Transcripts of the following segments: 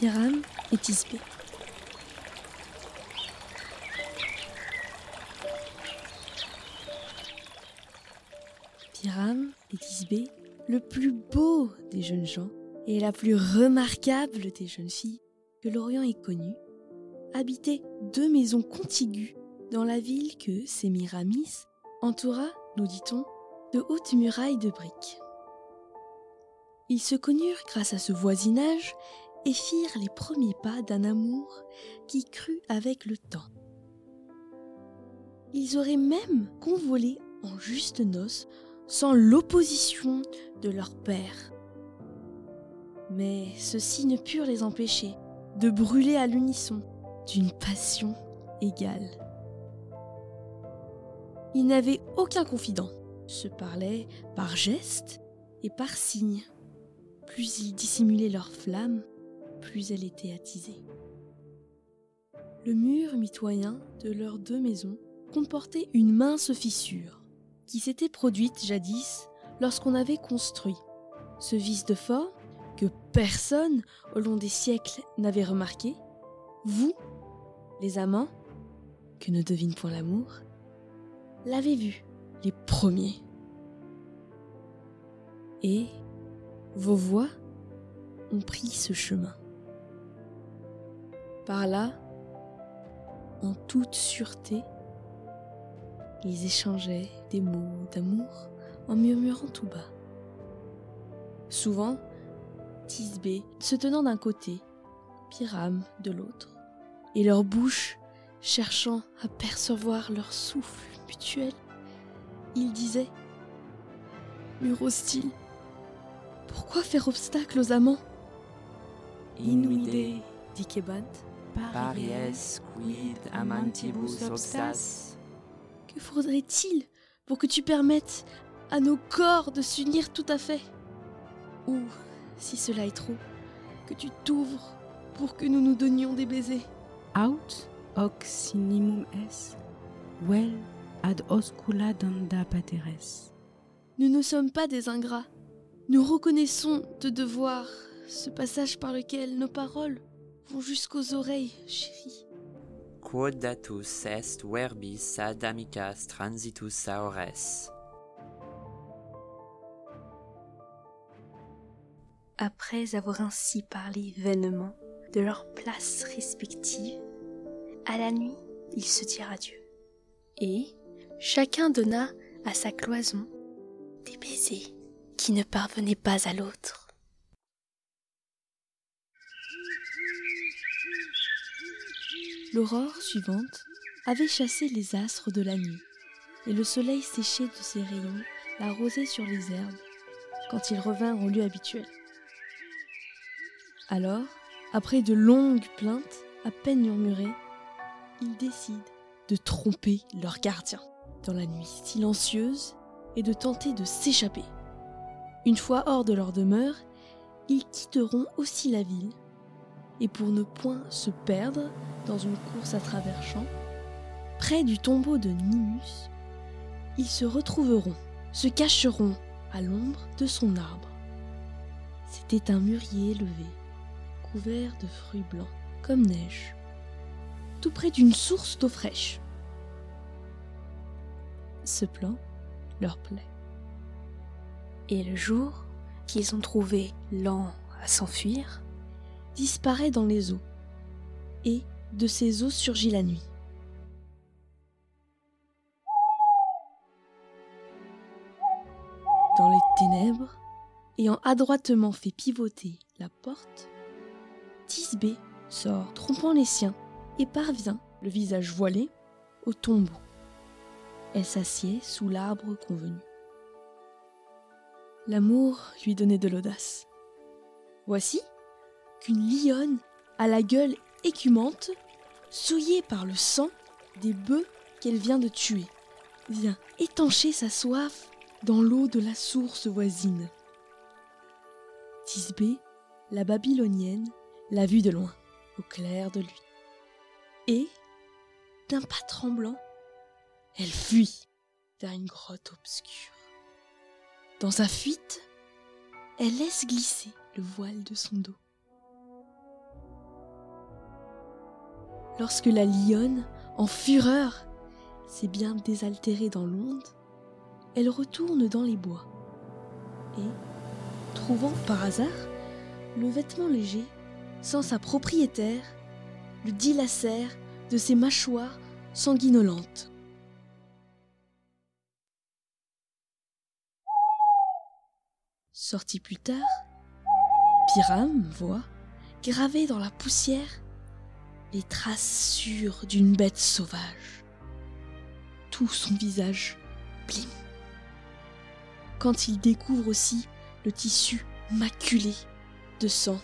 Piram et Tisbé. Piram et Tisbé, le plus beau des jeunes gens et la plus remarquable des jeunes filles que l'Orient ait connue, habitaient deux maisons contiguës dans la ville que Sémiramis entoura, nous dit-on, de hautes murailles de briques. Ils se connurent grâce à ce voisinage et firent les premiers pas d'un amour qui crut avec le temps. Ils auraient même convolé en juste noces sans l'opposition de leur père. Mais ceux-ci ne purent les empêcher de brûler à l'unisson d'une passion égale. Ils n'avaient aucun confident, se parlaient par gestes et par signes. Plus ils dissimulaient leur flamme, plus elle était attisée. Le mur mitoyen de leurs deux maisons comportait une mince fissure qui s'était produite jadis lorsqu'on avait construit. Ce vice de forme que personne au long des siècles n'avait remarqué, vous, les amants, que ne devine point l'amour, l'avez vu, les premiers. Et vos voix ont pris ce chemin. Par là, en toute sûreté, ils échangeaient des mots d'amour en murmurant tout bas. Souvent, Tisbé se tenant d'un côté, Pyram de l'autre, et leurs bouches cherchant à percevoir leur souffle mutuel, ils disaient Mur hostile, pourquoi faire obstacle aux amants? Inuide, dit Kebant. Paries quid amantibus obstas? Que faudrait-il pour que tu permettes à nos corps de s'unir tout à fait? Ou, si cela est trop, que tu t'ouvres pour que nous nous donnions des baisers? Aut hoc sinimum es, vel ad oscula danda pateres. Nous ne sommes pas des ingrats. Nous reconnaissons de devoir ce passage par lequel nos paroles vont jusqu'aux oreilles, chérie. Quod datus est verbis ad amicas transitus aures. Après avoir ainsi parlé vainement de leurs places respectives, à la nuit, ils se dirent adieu. Et chacun donna à sa cloison des baisers qui ne parvenaient pas à l'autre. L'aurore suivante avait chassé les astres de la nuit, et le soleil séché de ses rayons la rosée sur les herbes quand ils revinrent au lieu habituel. Alors, après de longues plaintes, à peine murmurées, ils décident de tromper leur gardien dans la nuit silencieuse et de tenter de s'échapper. Une fois hors de leur demeure, ils quitteront aussi la ville, et pour ne point se perdre dans une course à travers champs, près du tombeau de Nimus, ils se retrouveront, se cacheront à l'ombre de son arbre. C'était un mûrier élevé, couvert de fruits blancs, comme neige, tout près d'une source d'eau fraîche. Ce plan leur plaît. Et le jour qu'ils ont trouvé lent à s'enfuir, disparaît dans les eaux, et de ces eaux surgit la nuit. Dans les ténèbres, ayant adroitement fait pivoter la porte, Tisbé sort, trompant les siens, et parvient, le visage voilé, au tombeau. Elle s'assied sous l'arbre convenu. L'amour lui donnait de l'audace. Voici qu'une lionne à la gueule écumante, souillée par le sang des bœufs qu'elle vient de tuer, vient étancher sa soif dans l'eau de la source voisine. Tisbé, la babylonienne, l'a vue de loin, au clair de lune. Et, d'un pas tremblant, elle fuit vers une grotte obscure. Dans sa fuite, elle laisse glisser le voile de son dos. Lorsque la lionne, en fureur, s'est bien désaltérée dans l'onde, elle retourne dans les bois et, trouvant par hasard le vêtement léger, sans sa propriétaire, le dilacère de ses mâchoires sanguinolentes. Sorti plus tard, Pyram voit, gravé dans la poussière, les traces sûres d'une bête sauvage. Tout son visage blime. Quand il découvre aussi le tissu maculé de sang,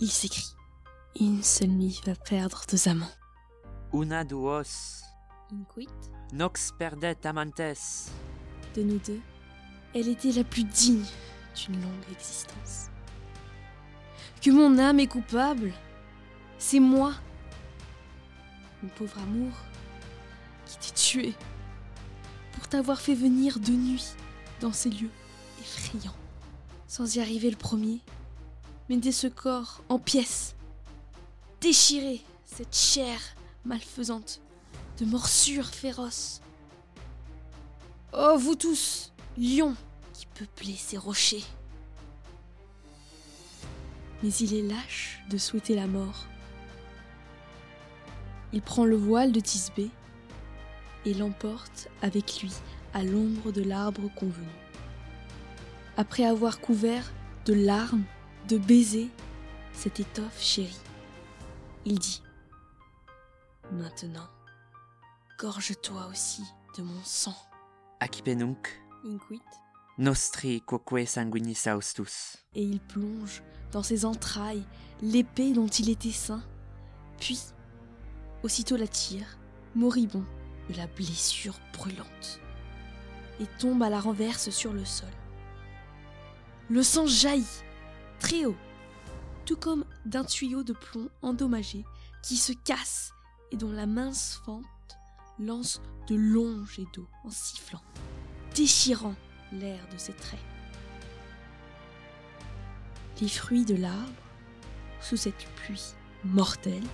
il s'écrie Une seule nuit va perdre deux amants. Una duos, Inquit nox perdet amantes. De nous deux, elle était la plus digne d'une longue existence. Que mon âme est coupable, c'est moi, mon pauvre amour, qui t'ai tué pour t'avoir fait venir de nuit dans ces lieux effrayants, sans y arriver le premier, mais ce corps en pièces, déchirer cette chair malfaisante de morsures féroces. Oh, vous tous, lions qui peuplez ces rochers. Mais il est lâche de souhaiter la mort. Il prend le voile de Tisbé et l'emporte avec lui à l'ombre de l'arbre convenu. Après avoir couvert de larmes, de baisers, cette étoffe chérie, il dit Maintenant, gorge-toi aussi de mon sang. Accipenunc, Inquit. nostri quoque sanguinis austus. Et il plonge dans ses entrailles l'épée dont il était saint, puis aussitôt la tire, moribond de la blessure brûlante, et tombe à la renverse sur le sol. Le sang jaillit, très haut, tout comme d'un tuyau de plomb endommagé qui se casse et dont la mince fente lance de longs jets d'eau en sifflant, déchirant l'air de ses traits. Les fruits de l'arbre, sous cette pluie mortelle,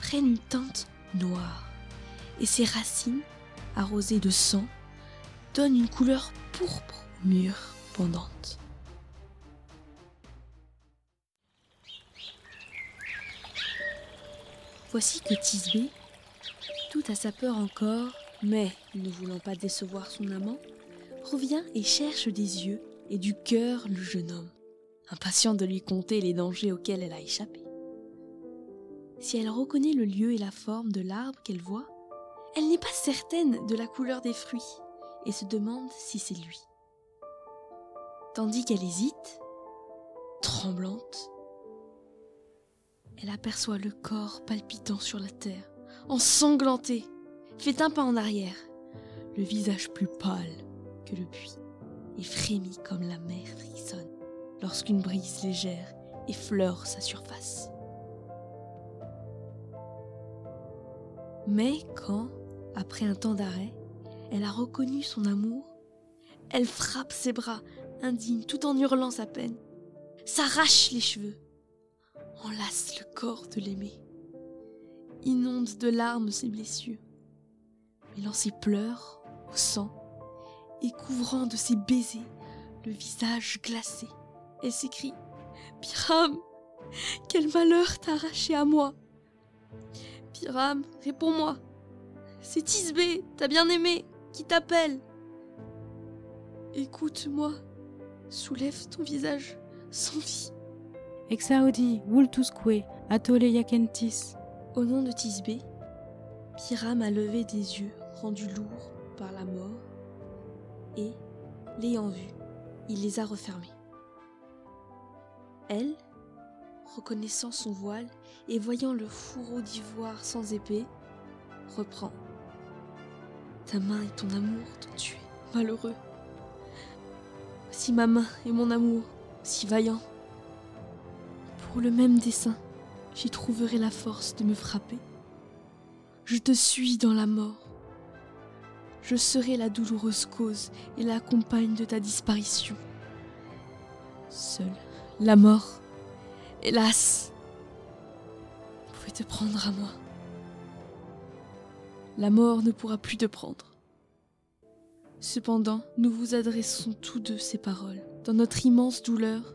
prennent une teinte noire, et ses racines, arrosées de sang, donnent une couleur pourpre aux murs pendantes. Voici que Tisbé, tout à sa peur encore, mais ne voulant pas décevoir son amant, revient et cherche des yeux et du cœur le jeune homme, impatient de lui conter les dangers auxquels elle a échappé. Si elle reconnaît le lieu et la forme de l'arbre qu'elle voit, elle n'est pas certaine de la couleur des fruits et se demande si c'est lui. Tandis qu'elle hésite, tremblante, elle aperçoit le corps palpitant sur la terre, ensanglanté, fait un pas en arrière, le visage plus pâle que le buis, et frémit comme la mer frissonne lorsqu'une brise légère effleure sa surface. Mais quand, après un temps d'arrêt, elle a reconnu son amour, elle frappe ses bras, indigne, tout en hurlant sa peine, s'arrache les cheveux, enlace le corps de l'aimé, inonde de larmes ses blessures, mêlant ses pleurs au sang et couvrant de ses baisers le visage glacé. Elle s'écrie Pyram, quel malheur t'a arraché à moi Pyram, réponds-moi. C'est Tisbé, ta bien-aimée, qui t'appelle. Écoute-moi, soulève ton visage sans vie. Exaudi, vultusque, atole yacentis. Au nom de Tisbé, Pyram a levé des yeux rendus lourds par la mort et, l'ayant vu, il les a refermés. Elle, reconnaissant son voile et voyant le fourreau d'ivoire sans épée, reprend. Ta main et ton amour t'ont tué, malheureux. Voici ma main et mon amour, si vaillant. Pour le même dessein, j'y trouverai la force de me frapper. Je te suis dans la mort. Je serai la douloureuse cause et la compagne de ta disparition. Seule, la mort, hélas, pouvait te prendre à moi? la mort ne pourra plus te prendre. Cependant, nous vous adressons tous deux ces paroles, dans notre immense douleur.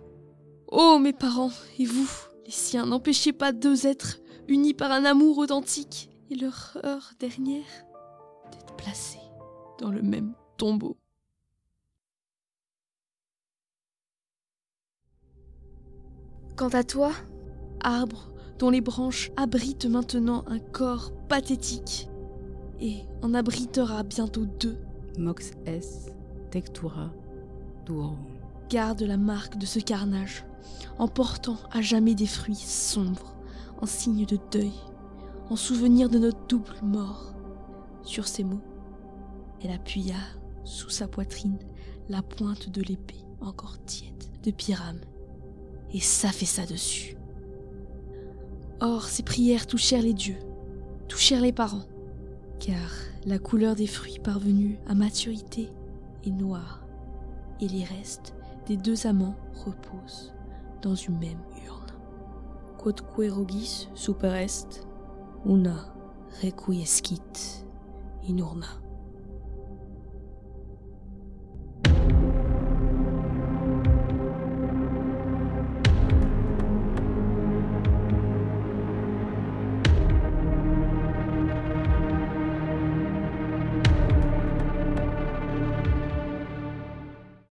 Ô mes parents, et vous, les siens, n'empêchez pas deux êtres unis par un amour authentique et leur heure dernière d'être placés dans le même tombeau. Quant à toi, arbre dont les branches abritent maintenant un corps pathétique, et en abritera bientôt deux, Mox S. Tectura Duorum. garde la marque de ce carnage, en portant à jamais des fruits sombres, en signe de deuil, en souvenir de notre double mort. Sur ces mots, elle appuya sous sa poitrine la pointe de l'épée encore tiède de Pyram et s'affaissa dessus. Or, ces prières touchèrent les dieux, touchèrent les parents, car la couleur des fruits parvenus à maturité est noire, et les restes des deux amants reposent dans une même urne. Quodque rogis super est, una requiescit in urna.